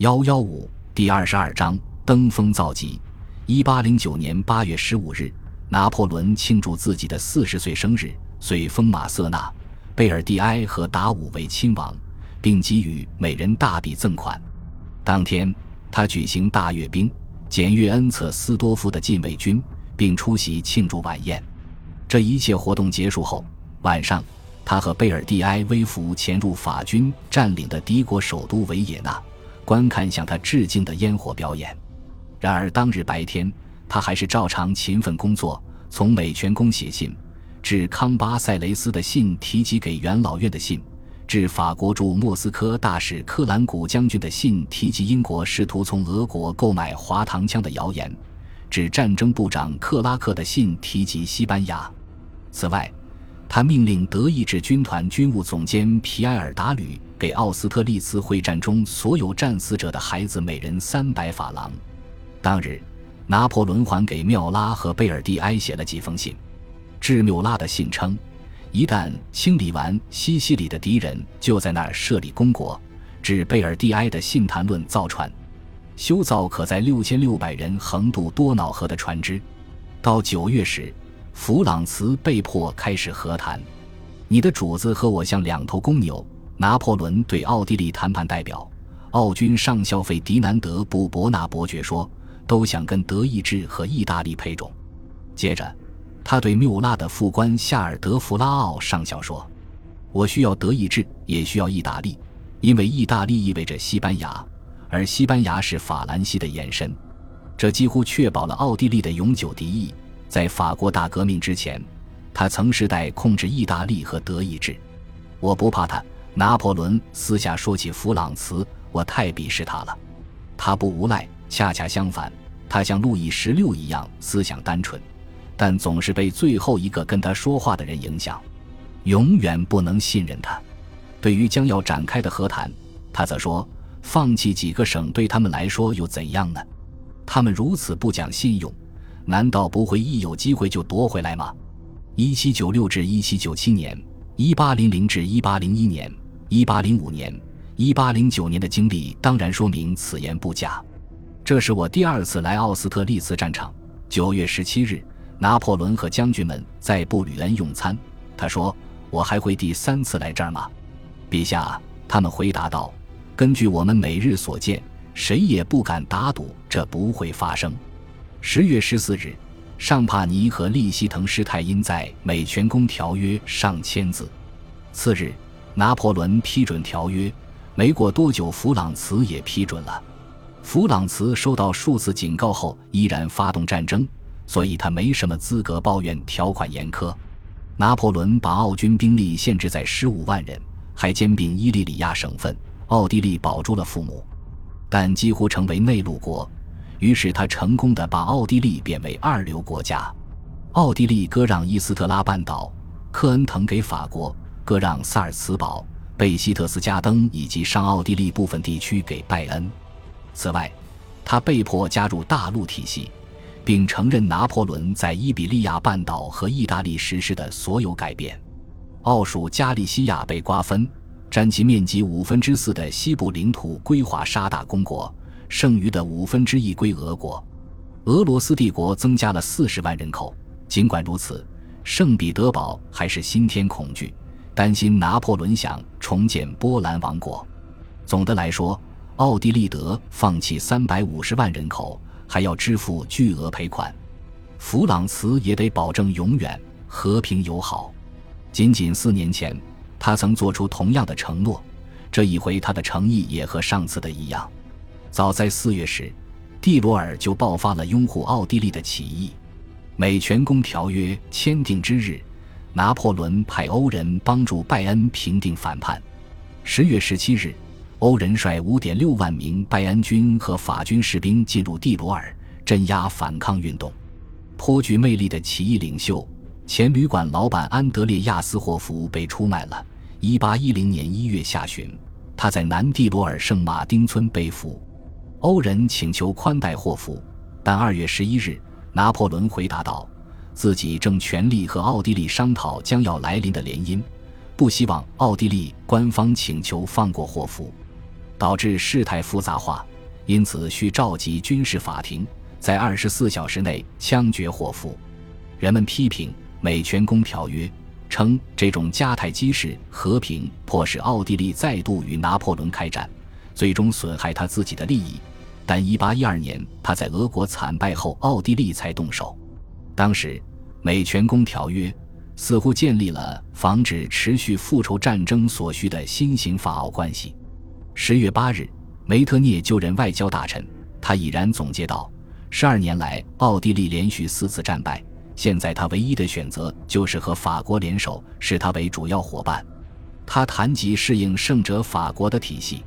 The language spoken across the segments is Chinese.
幺幺五第二十二章登峰造极。一八零九年八月十五日，拿破仑庆祝自己的四十岁生日，遂封马瑟纳、贝尔蒂埃和达武为亲王，并给予每人大笔赠款。当天，他举行大阅兵，检阅恩策斯多夫的禁卫军，并出席庆祝晚宴。这一切活动结束后，晚上，他和贝尔蒂埃微服潜入法军占领的敌国首都维也纳。观看向他致敬的烟火表演。然而当日白天，他还是照常勤奋工作，从美泉宫写信，致康巴塞雷斯的信提及给元老院的信，致法国驻莫斯科大使克兰古将军的信提及英国试图从俄国购买滑膛枪的谣言，致战争部长克拉克的信提及西班牙。此外，他命令德意志军团军务总监皮埃尔达吕。给奥斯特利茨会战中所有战死者的孩子每人三百法郎。当日，拿破仑还给缪拉和贝尔蒂埃写了几封信。致缪拉的信称，一旦清理完西西里的敌人，就在那儿设立公国。致贝尔蒂埃的信谈论造船，修造可在六千六百人横渡多瑙河的船只。到九月时，弗朗茨被迫开始和谈。你的主子和我像两头公牛。拿破仑对奥地利谈判代表、奥军上校费迪南德·布伯纳伯爵说：“都想跟德意志和意大利配种。”接着，他对缪拉的副官夏尔德弗拉奥上校说：“我需要德意志，也需要意大利，因为意大利意味着西班牙，而西班牙是法兰西的延伸。这几乎确保了奥地利的永久敌意。在法国大革命之前，他曾世代控制意大利和德意志。我不怕他。”拿破仑私下说起弗朗茨，我太鄙视他了。他不无赖，恰恰相反，他像路易十六一样思想单纯，但总是被最后一个跟他说话的人影响，永远不能信任他。对于将要展开的和谈，他则说：“放弃几个省对他们来说又怎样呢？他们如此不讲信用，难道不会一有机会就夺回来吗？”一七九六至一七九七年，一八零零至一八零一年。一八零五年、一八零九年的经历当然说明此言不假。这是我第二次来奥斯特利茨战场。九月十七日，拿破仑和将军们在布吕恩用餐。他说：“我还会第三次来这儿吗？”陛下，他们回答道：“根据我们每日所见，谁也不敢打赌这不会发生。”十月十四日，尚帕尼和利希滕施泰因在《美泉宫条约》上签字。次日。拿破仑批准条约，没过多久，弗朗茨也批准了。弗朗茨收到数次警告后，依然发动战争，所以他没什么资格抱怨条款严苛。拿破仑把奥军兵力限制在十五万人，还兼并伊利里亚省份。奥地利保住了父母，但几乎成为内陆国。于是他成功的把奥地利变为二流国家。奥地利割让伊斯特拉半岛，克恩滕给法国。割让萨尔茨堡、贝希特斯加登以及上奥地利部分地区给拜恩。此外，他被迫加入大陆体系，并承认拿破仑在伊比利亚半岛和意大利实施的所有改变。奥属加利西亚被瓜分，占其面积五分之四的西部领土归华沙大公国，剩余的五分之一归俄国。俄罗斯帝国增加了四十万人口。尽管如此，圣彼得堡还是心添恐惧。担心拿破仑想重建波兰王国。总的来说，奥地利德放弃三百五十万人口，还要支付巨额赔款。弗朗茨也得保证永远和平友好。仅仅四年前，他曾做出同样的承诺。这一回，他的诚意也和上次的一样。早在四月时，蒂罗尔就爆发了拥护奥地利的起义。美全公条约签订之日。拿破仑派欧人帮助拜恩平定反叛。十月十七日，欧人率五点六万名拜恩军和法军士兵进入蒂罗尔，镇压反抗运动。颇具魅力的起义领袖、前旅馆老板安德烈亚斯霍夫被出卖了。一八一零年一月下旬，他在南蒂罗尔圣马丁村被俘。欧人请求宽待霍夫，但二月十一日，拿破仑回答道。自己正全力和奥地利商讨将要来临的联姻，不希望奥地利官方请求放过霍夫，导致事态复杂化。因此需召集军事法庭，在二十四小时内枪决霍福。人们批评《美全公条约》，称这种迦太基式和平迫使奥地利再度与拿破仑开战，最终损害他自己的利益。但一八一二年他在俄国惨败后，奥地利才动手。当时，《美全公条约》似乎建立了防止持续复仇战争所需的新型法奥关系。十月八日。梅特涅就任外交大臣，他已然总结道：“十二年来，奥地利连续四次战败，现在他唯一的选择就是和法国联手，视他为主要伙伴。他谈及适应圣者法国的体系。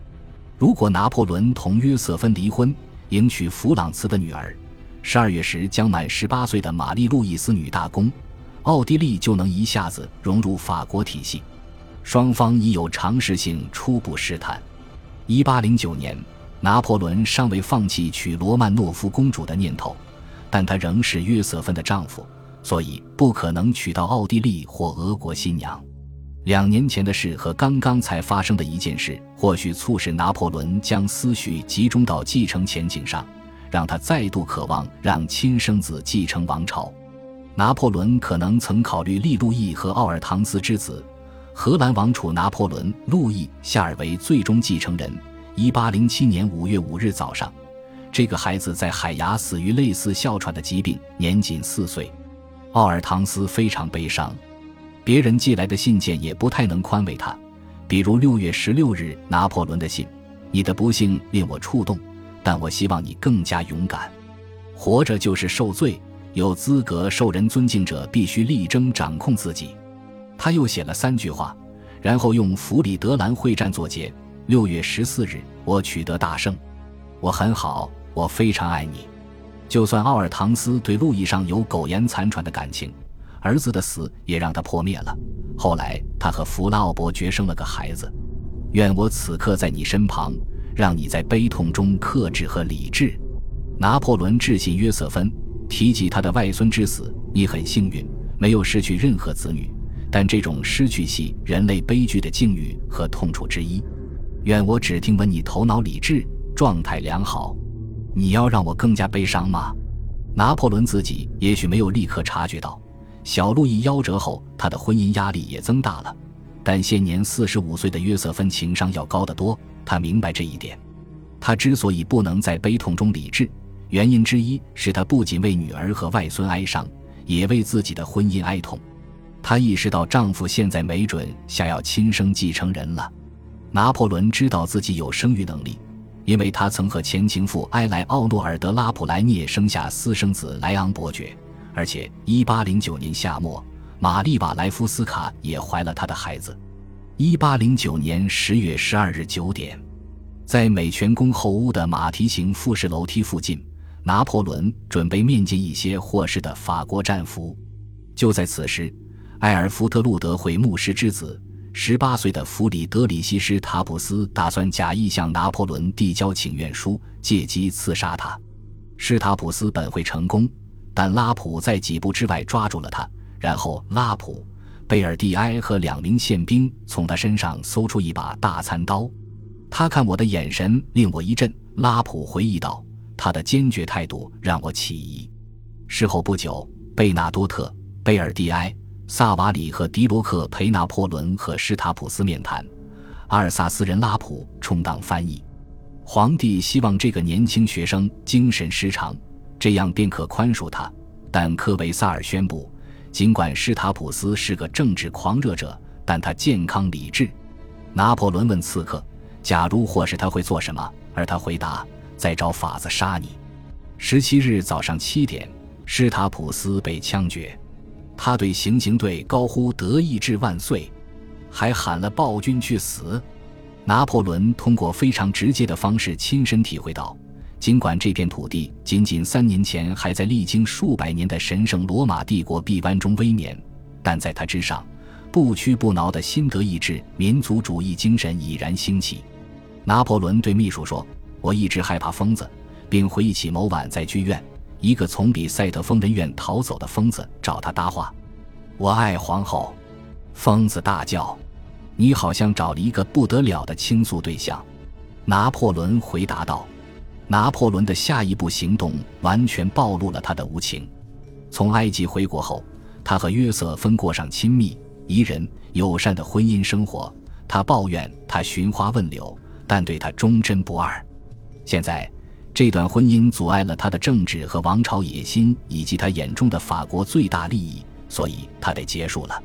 如果拿破仑同约瑟芬离婚，迎娶弗朗茨的女儿，十二月时将满十八岁的玛丽路易斯女大公，奥地利就能一下子融入法国体系。双方已有尝试性初步试探。”一八零九年，拿破仑尚未放弃娶罗曼诺夫公主的念头，但他仍是约瑟芬的丈夫，所以不可能娶到奥地利或俄国新娘。两年前的事和刚刚才发生的一件事，或许促使拿破仑将思绪集中到继承前景上，让他再度渴望让亲生子继承王朝。拿破仑可能曾考虑利路易和奥尔唐斯之子。荷兰王储拿破仑·路易·夏尔为最终继承人。一八零七年五月五日早上，这个孩子在海牙死于类似哮喘的疾病，年仅四岁。奥尔唐斯非常悲伤，别人寄来的信件也不太能宽慰他。比如六月十六日拿破仑的信：“你的不幸令我触动，但我希望你更加勇敢。活着就是受罪，有资格受人尊敬者必须力争掌控自己。”他又写了三句话，然后用弗里德兰会战作结。六月十四日，我取得大胜，我很好，我非常爱你。就算奥尔唐斯对路易上有苟延残喘的感情，儿子的死也让他破灭了。后来他和弗拉奥伯爵生了个孩子。愿我此刻在你身旁，让你在悲痛中克制和理智。拿破仑致信约瑟芬，提及他的外孙之死。你很幸运，没有失去任何子女。但这种失去系人类悲剧的境遇和痛楚之一。愿我只听闻你头脑理智，状态良好。你要让我更加悲伤吗？拿破仑自己也许没有立刻察觉到，小路易夭折后，他的婚姻压力也增大了。但现年四十五岁的约瑟芬情商要高得多，他明白这一点。他之所以不能在悲痛中理智，原因之一是他不仅为女儿和外孙哀伤，也为自己的婚姻哀痛。她意识到丈夫现在没准想要亲生继承人了。拿破仑知道自己有生育能力，因为他曾和前情妇埃莱奥诺尔德拉普莱涅生下私生子莱昂伯爵，而且1809年夏末，玛丽瓦莱夫斯卡也怀了他的孩子。1809年10月12日9点，在美泉宫后屋的马蹄形复式楼梯附近，拿破仑准备面见一些获释的法国战俘。就在此时。埃尔福特路德会牧师之子，十八岁的弗里德里希施塔普斯打算假意向拿破仑递交请愿书，借机刺杀他。施塔普斯本会成功，但拉普在几步之外抓住了他。然后拉普、贝尔蒂埃和两名宪兵从他身上搜出一把大餐刀。他看我的眼神令我一震。拉普回忆道：“他的坚决态度让我起疑。”事后不久，贝纳多特、贝尔蒂埃。萨瓦里和迪罗克陪拿破仑和施塔普斯面谈，阿尔萨斯人拉普充当翻译。皇帝希望这个年轻学生精神失常，这样便可宽恕他。但科维萨尔宣布，尽管施塔普斯是个政治狂热者，但他健康理智。拿破仑问刺客：“假如或是他会做什么？”而他回答：“再找法子杀你。”十七日早上七点，施塔普斯被枪决。他对行刑队高呼“德意志万岁”，还喊了“暴君去死”。拿破仑通过非常直接的方式亲身体会到，尽管这片土地仅仅三年前还在历经数百年的神圣罗马帝国臂弯中微冕，但在它之上，不屈不挠的新德意志民族主义精神已然兴起。拿破仑对秘书说：“我一直害怕疯子，并回忆起某晚在剧院。”一个从比赛德疯人院逃走的疯子找他搭话：“我爱皇后。”疯子大叫：“你好像找了一个不得了的倾诉对象。”拿破仑回答道：“拿破仑的下一步行动完全暴露了他的无情。从埃及回国后，他和约瑟芬过上亲密、宜人、友善的婚姻生活。他抱怨他寻花问柳，但对他忠贞不二。现在，这段婚姻阻碍了他的政治和王朝野心，以及他眼中的法国最大利益，所以他得结束了。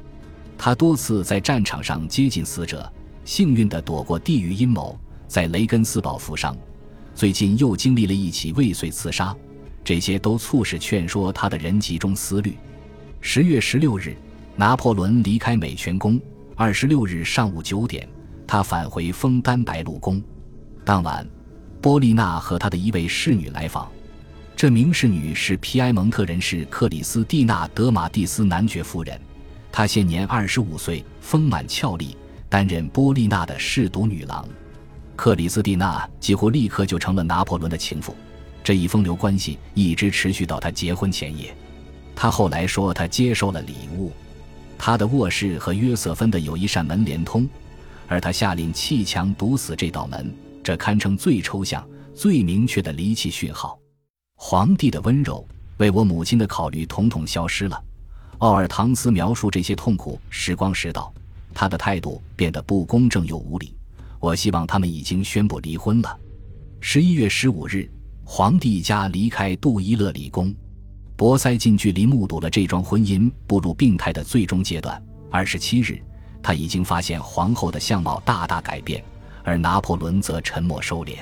他多次在战场上接近死者，幸运地躲过地狱阴谋，在雷根斯堡负伤。最近又经历了一起未遂刺杀，这些都促使劝说他的人集中思虑。十月十六日，拿破仑离开美泉宫。二十六日上午九点，他返回枫丹白露宫。当晚。波丽娜和她的一位侍女来访，这名侍女是皮埃蒙特人士克里斯蒂娜·德马蒂斯男爵夫人，她现年二十五岁，丰满俏丽，担任波丽娜的侍读女郎。克里斯蒂娜几乎立刻就成了拿破仑的情妇，这一风流关系一直持续到他结婚前夜。他后来说，他接受了礼物，他的卧室和约瑟芬的有一扇门连通，而他下令砌墙堵死这道门。这堪称最抽象、最明确的离奇讯号。皇帝的温柔为我母亲的考虑统统消失了。奥尔唐斯描述这些痛苦时光时道，他的态度变得不公正又无理。我希望他们已经宣布离婚了。十一月十五日，皇帝一家离开杜伊勒里宫，博塞近距离目睹了这桩婚姻步入病态的最终阶段。二十七日，他已经发现皇后的相貌大大改变。而拿破仑则沉默收敛。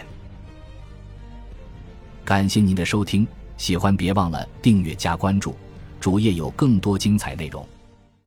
感谢您的收听，喜欢别忘了订阅加关注，主页有更多精彩内容。